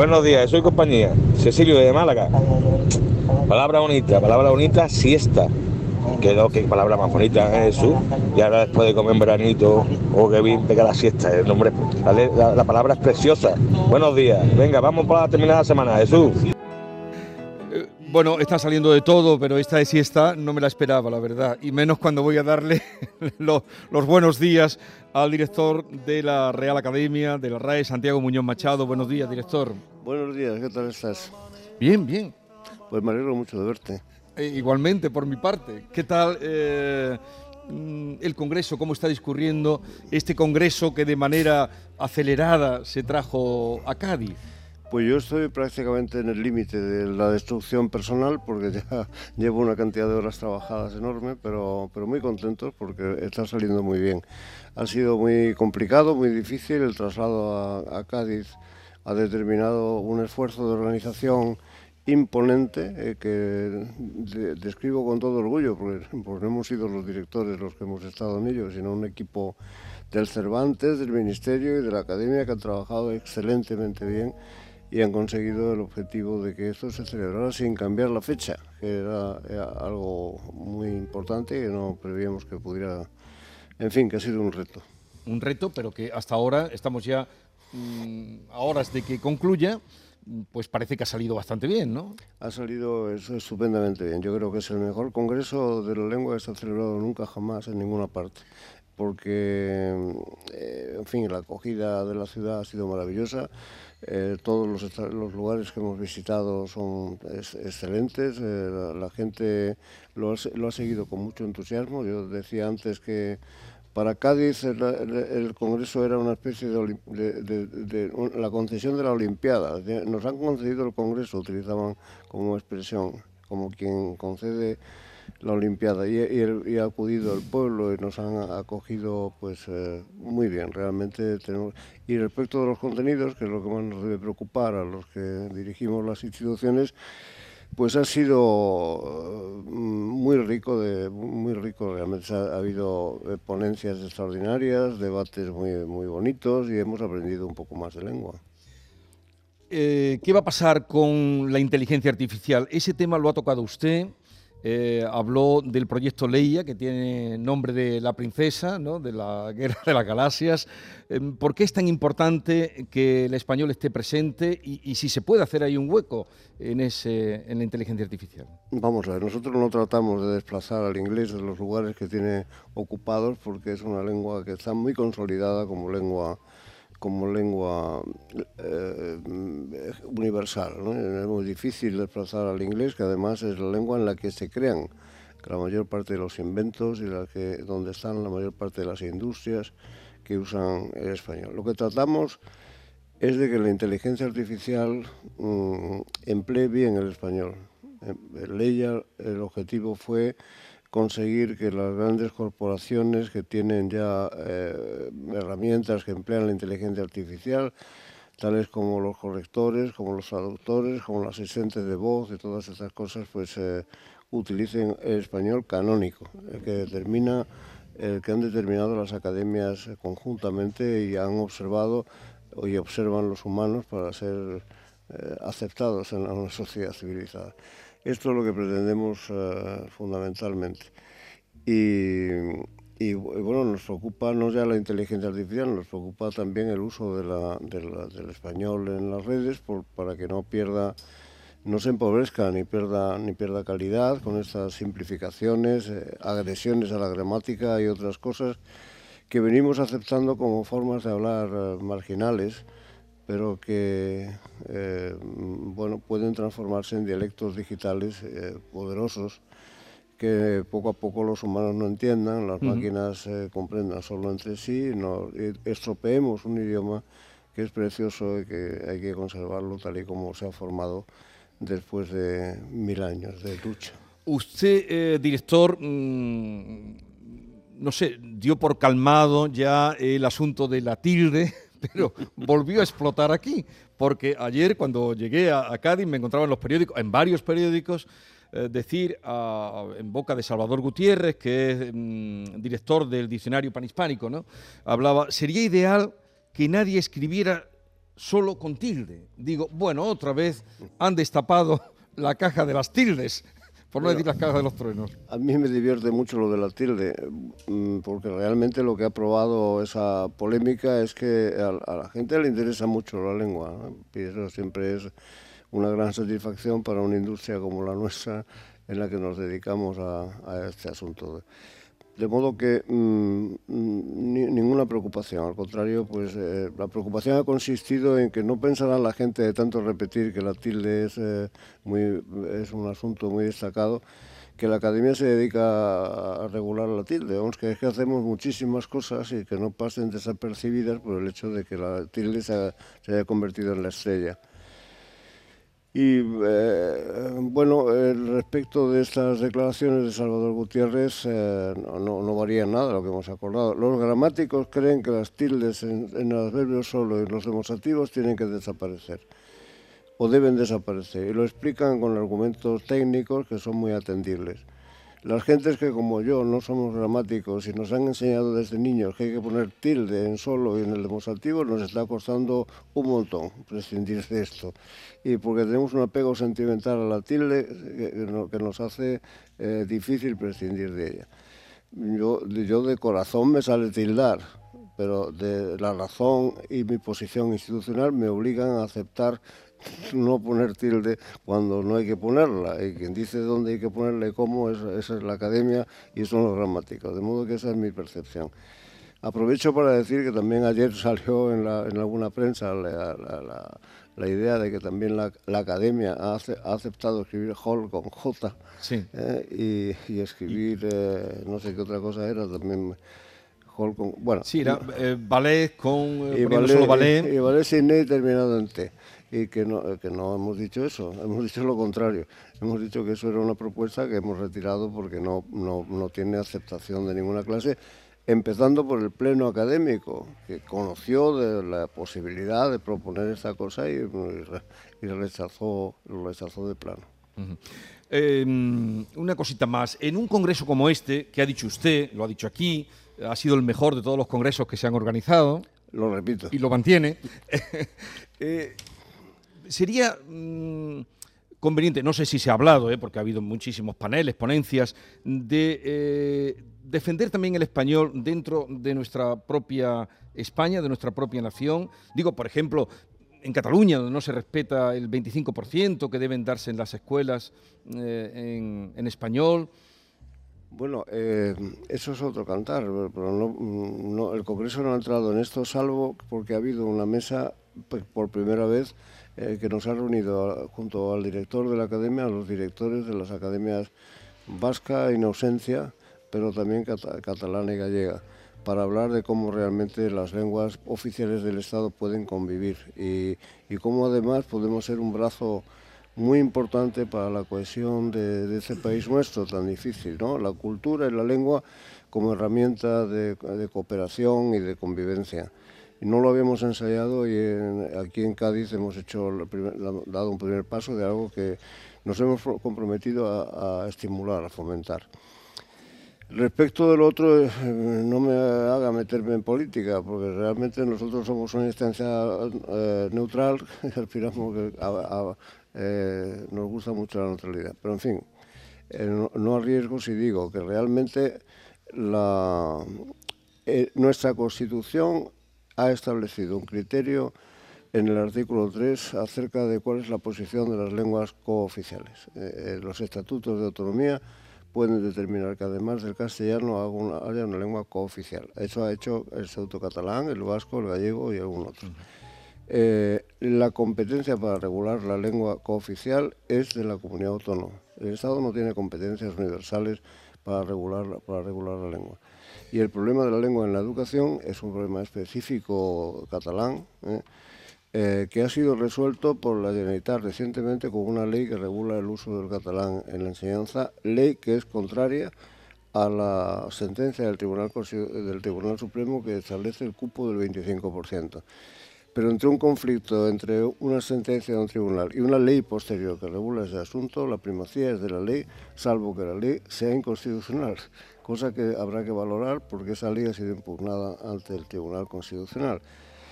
Buenos días, soy compañía. Cecilio de Málaga. Palabra bonita, palabra bonita, siesta. Quedó que palabra más bonita, ¿eh, Jesús. Y ahora después de comer en veranito, oh, qué bien pega la siesta. El nombre, la, la- la palabra es preciosa. Buenos días. Venga, vamos para terminar la semana, Jesús. Bueno, está saliendo de todo, pero esta de siesta no me la esperaba, la verdad. Y menos cuando voy a darle lo- los buenos días al director de la Real Academia, de la RAE, Santiago Muñoz Machado. Buenos días, director. Buenos días, ¿qué tal estás? Bien, bien. Pues me alegro mucho de verte. Eh, igualmente, por mi parte. ¿Qué tal eh, mm, el Congreso? ¿Cómo está discurriendo este Congreso que de manera acelerada se trajo a Cádiz? Pues yo estoy prácticamente en el límite de la destrucción personal porque ya llevo una cantidad de horas trabajadas enorme, pero, pero muy contentos porque está saliendo muy bien. Ha sido muy complicado, muy difícil, el traslado a, Cádiz ha determinado un esfuerzo de organización imponente eh, que de- describo con todo orgullo, porque, porque no hemos sido los directores los que hemos estado en ello, sino un equipo del Cervantes, del Ministerio y de la Academia que han trabajado excelentemente bien y han conseguido el objetivo de que esto se celebrara sin cambiar la fecha, que era, era algo muy importante que no prevíamos que pudiera, en fin, que ha sido un reto. Un reto, pero que hasta ahora estamos ya mm, a horas de que concluya, pues parece que ha salido bastante bien, ¿no? Ha salido eso estupendamente bien. Yo creo que es el mejor congreso de la lengua que se ha celebrado nunca jamás en ninguna parte. Porque, eh, en fin, la acogida de la ciudad ha sido maravillosa. Eh, todos los, los lugares que hemos visitado son ex- excelentes. eh, la, gente lo ha, lo ha seguido con mucho entusiasmo. Yo decía antes que para Cádiz el, Congreso era una especie de, de- la concesión de la Olimpiada. Nos han concedido el Congreso, utilizaban como expresión, como quien concede la Olimpiada. Y, ha acudido el pueblo y nos han acogido pues eh, muy bien. Realmente tenemos... Y respecto de los contenidos, que es lo que más nos debe preocupar a los que dirigimos las instituciones, pues ha sido eh, muy rico, de, muy rico realmente. Ha, ha habido eh, ponencias extraordinarias, debates muy, muy bonitos y hemos aprendido un poco más de lengua. Eh, ¿Qué va a pasar con la inteligencia artificial? Ese tema lo ha tocado usted. Eh, habló del proyecto Leia, que tiene nombre de la princesa, ¿no? de la guerra de las galaxias. Eh, ¿Por qué es tan importante que el español esté presente y, si se puede hacer ahí un hueco en, ese, en la inteligencia artificial? Vamos a ver, nosotros no tratamos de desplazar al inglés de los lugares que tiene ocupados porque es una lengua que está muy consolidada como lengua como lengua eh, universal. ¿no? Es muy difícil desplazar al inglés, que además es la lengua en la que se crean la mayor parte de los inventos y la que, donde están la mayor parte de las industrias que usan el español. Lo que tratamos es de que la inteligencia artificial mm, emplee bien el español. En Leia el objetivo fue conseguir que las grandes corporaciones que tienen ya eh, herramientas que emplean la inteligencia artificial, tales como los correctores, como los traductores, como los asistentes de voz y todas estas cosas, pues eh, utilicen el español canónico, el que determina, el que han determinado las academias conjuntamente y han observado y observan los humanos para ser eh, aceptados en una sociedad civilizada. Esto es lo que pretendemos eh, fundamentalmente. Y, bueno, nos preocupa no ya la inteligencia artificial, nos preocupa también el uso del español en las redes para que no pierda, no se empobrezca ni pierda, ni pierda calidad con estas simplificaciones, eh, agresiones a la gramática y otras cosas que venimos aceptando como formas de hablar eh, marginales pero que eh, bueno, pueden transformarse en dialectos digitales eh, poderosos que poco a poco los humanos no entiendan, las uh -huh. máquinas eh, comprendan solo entre sí, no, estropeemos un idioma que es precioso y que hay que conservarlo tal y como se ha formado después de mil años de lucha. Usted, eh, director, mmm, no sé, dio por calmado ya el asunto de la tilde, pero volvió a explotar aquí, porque ayer cuando llegué a, Cádiz me encontraba en los periódicos, en varios periódicos, eh, decir en boca de Salvador Gutiérrez, que es mm, director del diccionario panhispánico, ¿no? hablaba, sería ideal que nadie escribiera solo con tilde. Digo, bueno, otra vez han destapado la caja de las tildes, por no decir las cajas de los truenos. A mí me divierte mucho lo de la tilde, mm, porque realmente lo que ha probado esa polémica es que a, la gente le interesa mucho la lengua, y eso siempre es una gran satisfacción para una industria como la nuestra en la que nos dedicamos a, este asunto. De modo que mm, ninguna preocupación, al contrario, pues eh, la preocupación ha consistido en que no pensará la gente de tanto repetir que la tilde es, eh, muy, es un asunto muy destacado, que la academia se dedica a regular la tilde. Vamos, que es que hacemos muchísimas cosas y que no pasen desapercibidas por el hecho de que la tilde se haya convertido en la estrella. Y eh, bueno, respecto de estas declaraciones de Salvador Gutiérrez, eh, no, no, varía nada lo que hemos acordado. Los gramáticos creen que las tildes en, en el adverbio solo y los demostrativos tienen que desaparecer o deben desaparecer y lo explican con argumentos técnicos que son muy atendibles. Las gentes que como yo no somos gramáticos y nos han enseñado desde niños que hay que poner tilde en solo y en el demostrativo, nos está costando un montón prescindir de esto. Y porque tenemos un apego sentimental a la tilde que, nos hace eh, difícil prescindir de ella. Yo, yo de corazón me sale tildar, pero de la razón y mi posición institucional me obligan a aceptar no poner tilde cuando no hay que ponerla. Y quien dice dónde hay que ponerla y cómo, esa es la academia y son los gramáticos. De modo que esa es mi percepción. Aprovecho para decir que también ayer salió en, la, en alguna prensa la, la, la, idea de que también la, academia ha, aceptado escribir Hall con J eh, y, y, escribir, eh, no sé qué otra cosa era, también Hall con... Bueno, sí, era eh, ballet con... y ballet, solo ballet. Y, ballet sin E terminado en T y que no, que no hemos dicho eso, hemos dicho lo contrario. Hemos dicho que eso era una propuesta que hemos retirado porque no, no, no tiene aceptación de ninguna clase, empezando por el pleno académico, que conoció de la posibilidad de proponer esta cosa y, y rechazó, lo rechazó de plano. Em, una cosita más. En un congreso como este, que ha dicho usted, lo ha dicho aquí, ha sido el mejor de todos los congresos que se han organizado. Lo repito. Y lo mantiene. eh, sería mm, conveniente, no sé si se ha hablado, eh, porque ha habido muchísimos paneles, ponencias, de eh, defender también el español dentro de nuestra propia España, de nuestra propia nación. Digo, por ejemplo, en Cataluña, donde no se respeta el 25% que deben darse en las escuelas eh, en, español. Bueno, eso es otro cantar, pero no, el Congreso no ha entrado en esto, salvo porque ha habido una mesa pues, por primera vez eh, que nos ha reunido junto al director de la academia, a los directores de las academias vasca, en ausencia, pero también catalana y gallega, para hablar de cómo realmente las lenguas oficiales del Estado pueden convivir y, cómo además podemos ser un brazo muy importante para la cohesión de, de este país nuestro tan difícil, ¿no? La cultura y la lengua como herramienta de cooperación y de convivencia no lo habíamos ensayado y aquí en Cádiz hemos hecho dado un primer paso de algo que nos hemos comprometido a, estimular, a fomentar. Respecto del otro, eh, no me haga meterme en política, porque realmente nosotros somos una instancia eh, neutral aspiramos eh, nos gusta mucho la neutralidad. Pero en fin, no, no, arriesgo si digo que realmente nuestra Constitución ha establecido un criterio en el artículo 3 acerca de cuál es la posición de las lenguas cooficiales. Eh, eh, los estatutos de autonomía pueden determinar que además del castellano haya una lengua cooficial. Eso ha hecho el sauto catalán, el vasco, el gallego y algún otro. Eh, la competencia para regular la lengua cooficial es de la comunidad autónoma. El Estado no tiene competencias universales para regular, para regular la lengua. Y el problema de la lengua en la educación es un problema específico catalán, ¿eh? Eh, que ha sido resuelto por la Generalitat recientemente con una ley que regula el uso del catalán en la enseñanza, ley que es contraria a la sentencia del Tribunal, del Tribunal Supremo que establece el cupo del 25%. Pero entre un conflicto entre una sentencia de un tribunal y una ley posterior que regula ese asunto, la primacía es de la ley, salvo que la ley sea inconstitucional cosa que habrá que valorar porque esa ley ha sido impugnada ante el Tribunal Constitucional.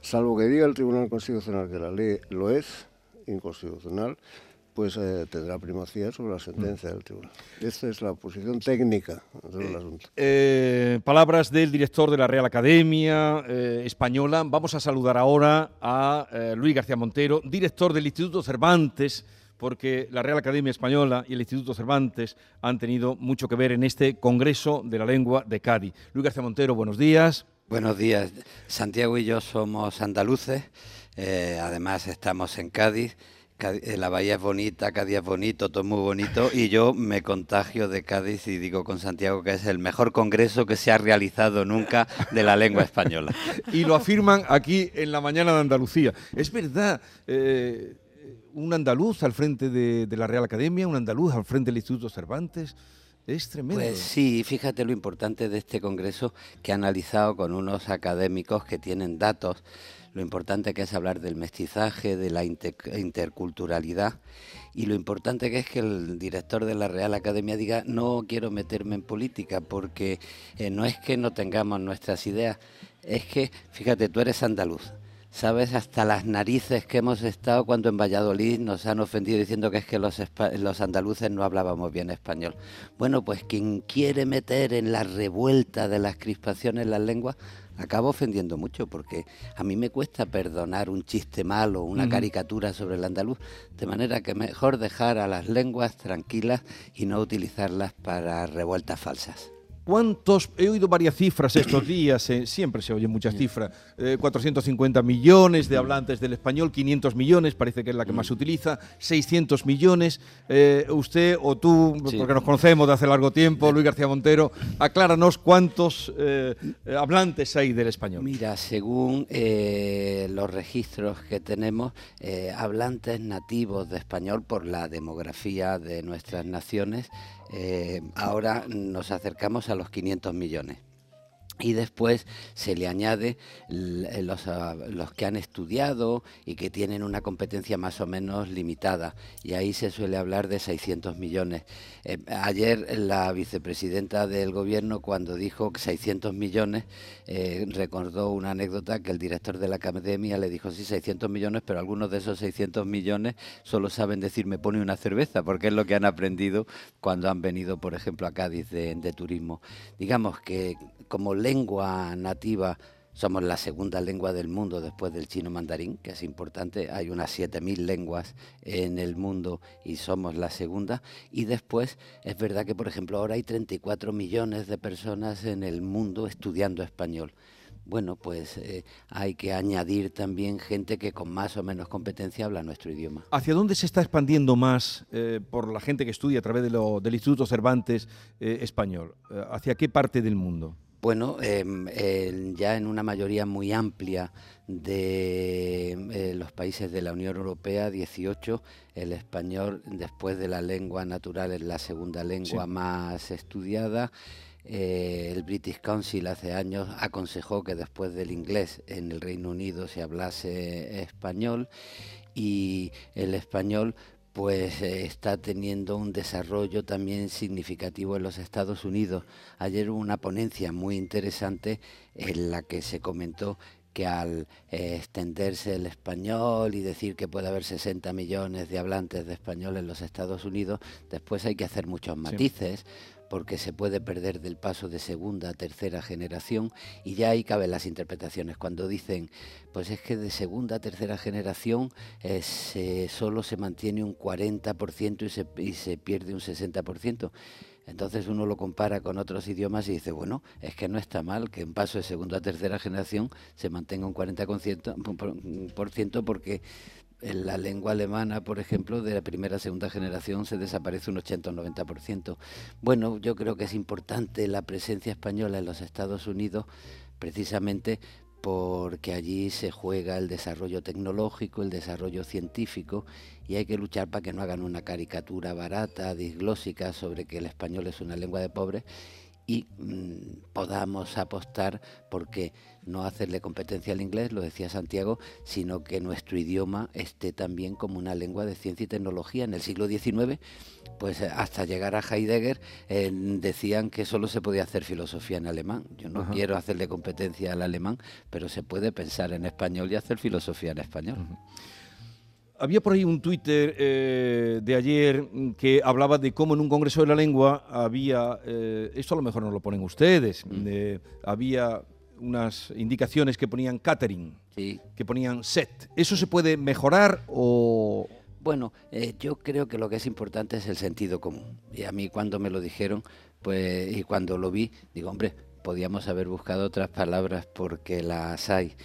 salvo que diga el Tribunal Constitucional que la ley lo es inconstitucional, pues eh, tendrá primacía sobre la sentencia del tribunal. Esta es la posición técnica del asunto. Eh, palabras del director de la Real Academia eh, Española. Vamos a saludar ahora a Luis García Montero, director del Instituto Cervantes, porque la Real Academia Española y el Instituto Cervantes han tenido mucho que ver en este Congreso de la Lengua de Cádiz. Luis García Montero, buenos días. Buenos días. Santiago y yo somos andaluces, además estamos en Cádiz eh, la bahía es bonita, Cádiz es bonito, todo es muy bonito y yo me contagio de Cádiz y digo con Santiago que es el mejor congreso que se ha realizado nunca de la lengua española. Y lo afirman aquí en la mañana de Andalucía. Es verdad, eh, un andaluz al frente de, la Real Academia, un andaluz al frente del Instituto Cervantes. Es tremendo. Pues sí, fíjate lo importante de este congreso que ha analizado con unos académicos que tienen datos lo importante que es hablar del mestizaje, de la interculturalidad y lo importante que es que el director de la Real Academia diga no quiero meterme en política porque eh, no es que no tengamos nuestras ideas, es que, fíjate, tú eres andaluz. Sabes hasta las narices que hemos estado cuando en Valladolid nos han ofendido diciendo que es que los, los andaluces no hablábamos bien español. Bueno, pues quien quiere meter en la revuelta de las crispaciones las lenguas, acabo ofendiendo mucho porque a mí me cuesta perdonar un chiste malo, una caricatura sobre el andaluz, de manera que mejor dejar a las lenguas tranquilas y no utilizarlas para revueltas falsas. ¿Cuántos? He oído varias cifras estos días, eh, siempre se oyen muchas cifras. 450 eh, millones de hablantes del español, 500 millones, parece que es la que más se utiliza, 600 millones. Eh, usted o tú, porque nos conocemos de hace largo tiempo, Luis García Montero, acláranos cuántos hablantes hay del español. Mira, según los registros que tenemos, hablantes nativos de español por la demografía de nuestras naciones, eh, ahora nos acercamos a los 500 millones y después se le añade eh, los, ah, los, que han estudiado y que tienen una competencia más o menos limitada y ahí se suele hablar de 600 millones. Eh, ayer la vicepresidenta del gobierno cuando dijo 600 millones eh, recordó una anécdota que el director de la academia le dijo sí 600 millones pero algunos de esos 600 millones solo saben decir me pone una cerveza porque es lo que han aprendido cuando han venido por ejemplo a Cádiz de, de turismo. Digamos que como lengua nativa somos la segunda lengua del mundo después del chino mandarín, que es importante. Hay unas 7.000 lenguas en el mundo y somos la segunda. Y después es verdad que, por ejemplo, ahora hay 34 millones de personas en el mundo estudiando español. Bueno, pues eh, hay que añadir también gente que con más o menos competencia habla nuestro idioma. ¿Hacia dónde se está expandiendo más eh, por la gente que estudia a través de lo, del Instituto Cervantes eh, Español? ¿Hacia qué parte del mundo? Bueno, em, ya en una mayoría muy amplia de eh, los países de la Unión Europea, 18, el español después de la lengua natural es la segunda lengua más estudiada. Eh, el British Council hace años aconsejó que después del inglés en el Reino Unido se hablase español y el español pues eh, está teniendo un desarrollo también significativo en los Estados Unidos. Ayer hubo una ponencia muy interesante en la que se comentó que al eh, extenderse el español y decir que puede haber 60 millones de hablantes de español en los Estados Unidos, después hay que hacer muchos matices porque se puede perder del paso de segunda a tercera generación y ya ahí caben las interpretaciones. Cuando dicen, pues es que de segunda a tercera generación eh, solo se mantiene un 40% y se, y se pierde un 60%. Entonces uno lo compara con otros idiomas y dice, bueno, es que no está mal que en paso de segunda a tercera generación se mantenga un 40% porque en la lengua alemana, por ejemplo, de la primera segunda generación se desaparece un 80 o 90%. Bueno, yo creo que es importante la presencia española en los Estados Unidos precisamente porque allí se juega el desarrollo tecnológico, el desarrollo científico y hay que luchar para que no hagan una caricatura barata, disglósica sobre que el español es una lengua de pobres y mm, podamos apostar porque no hacerle competencia al inglés, lo decía Santiago, sino que nuestro idioma esté también como una lengua de ciencia y tecnología. En el siglo XIX, pues eh, hasta llegar a Heidegger, eh, decían que solo se podía hacer filosofía en alemán. Yo no quiero hacerle competencia al alemán, pero se puede pensar en español y hacer filosofía en español. Había por ahí un Twitter eh, de ayer que hablaba de cómo en un Congreso de la Lengua había, esto a lo mejor no lo ponen ustedes, mm. había unas indicaciones que ponían catering, que ponían set. ¿Eso se puede mejorar o...? Bueno, eh, yo creo que lo que es importante es el sentido común. Y a mí cuando me lo dijeron, pues, y cuando lo vi, digo, hombre, podíamos haber buscado otras palabras porque las hay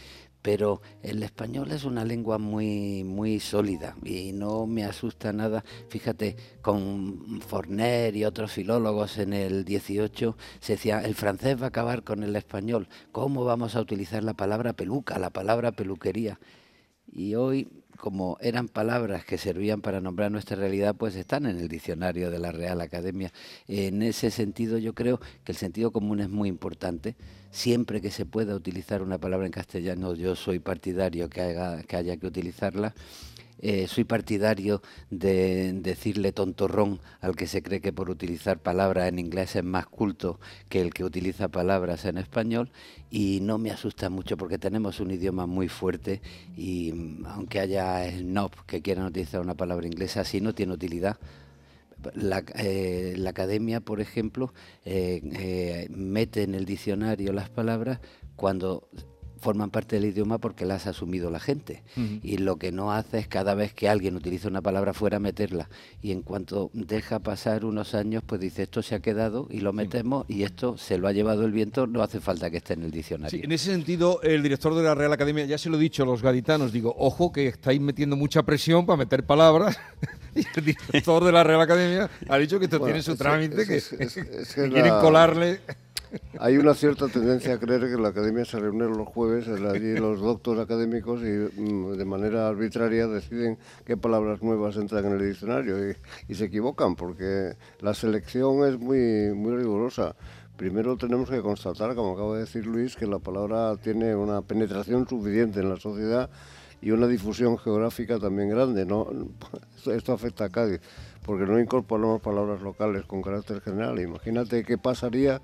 pero el español es una lengua muy muy sólida y no me asusta nada. Fíjate, con Forner y otros filólogos en el 18 se decía, el francés va a acabar con el español, ¿cómo vamos a utilizar la palabra peluca, la palabra peluquería? Y hoy como eran palabras que servían para nombrar nuestra realidad, pues están en el diccionario de la Real Academia. En ese sentido yo creo que el sentido común es muy importante. Siempre que se pueda utilizar una palabra en castellano, yo soy partidario que, que haya que utilizarla eh, soy partidario de decirle tontorrón al que se cree que por utilizar palabras en inglés es más culto que el que utiliza palabras en español y no me asusta mucho porque tenemos un idioma muy fuerte y mm, aunque haya snob que quieran utilizar una palabra inglesa, así no tiene utilidad. La, eh, academia, por ejemplo, eh, mete en el diccionario las palabras cuando forman parte del idioma porque las ha asumido la gente. Y lo que no hace es cada vez que alguien utiliza una palabra fuera meterla. Y en cuanto deja pasar unos años, pues dice esto se ha quedado y lo metemos y esto se lo ha llevado el viento, no hace falta que esté en el diccionario. en ese sentido, el director de la Real Academia, ya se lo he dicho a los gaditanos, digo, ojo que estáis metiendo mucha presión para meter palabras. y el director de la Real Academia ha dicho que esto tiene su trámite, que, quieren colarle. Hay una cierta tendencia a creer que la academia se reúne los jueves, allí los doctores académicos y mm, de manera arbitraria deciden qué palabras nuevas entran en el diccionario y, y se equivocan porque la selección es muy, muy rigurosa. Primero tenemos que constatar, como acaba de decir Luis, que la palabra tiene una penetración suficiente en la sociedad y una difusión geográfica también grande. ¿no? Esto afecta a Cádiz, porque no incorporamos palabras locales con carácter general. Imagínate qué pasaría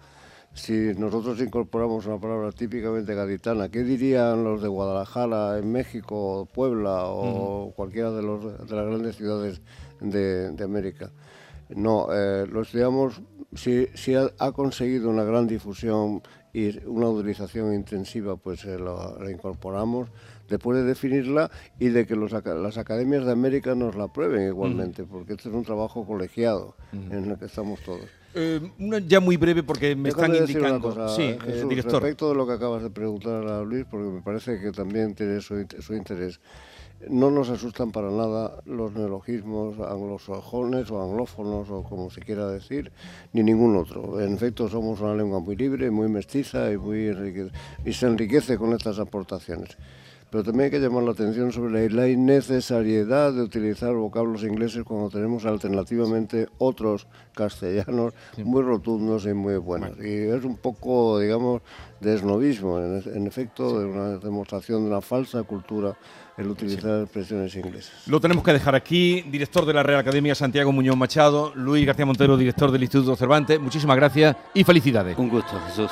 si nosotros incorporamos una palabra típicamente gaditana, ¿qué dirían los de Guadalajara, en México, Puebla o cualquiera de, los, de las grandes ciudades de, América? No, eh, lo estudiamos, si, si ha, conseguido una gran difusión y una utilización intensiva, pues eh, la incorporamos después de definirla y de que las academias de América nos la prueben igualmente, porque este es un trabajo colegiado en el que estamos todos. Eh, una ya muy breve porque me están indicando. sí, eh, director. Respecto de lo que acabas de preguntar a Luis, porque me parece que también tiene su, interés. No nos asustan para nada los neologismos anglosajones o anglófonos o como se quiera decir, ni ningún otro. En efecto, somos una lengua muy libre, muy mestiza y, muy y se enriquece con estas aportaciones pero también hay que llamar la atención sobre la innecesariedad de utilizar vocablos ingleses cuando tenemos alternativamente otros castellanos muy rotundos y muy buenos. Y es un poco, digamos, de esnovismo, en, efecto, de una demostración de una falsa cultura el utilizar expresiones inglesas. Lo tenemos que dejar aquí. Director de la Real Academia, Santiago Muñoz Machado, Luis García Montero, director del Instituto Cervantes. Muchísimas gracias y felicidades. Un gusto, Jesús.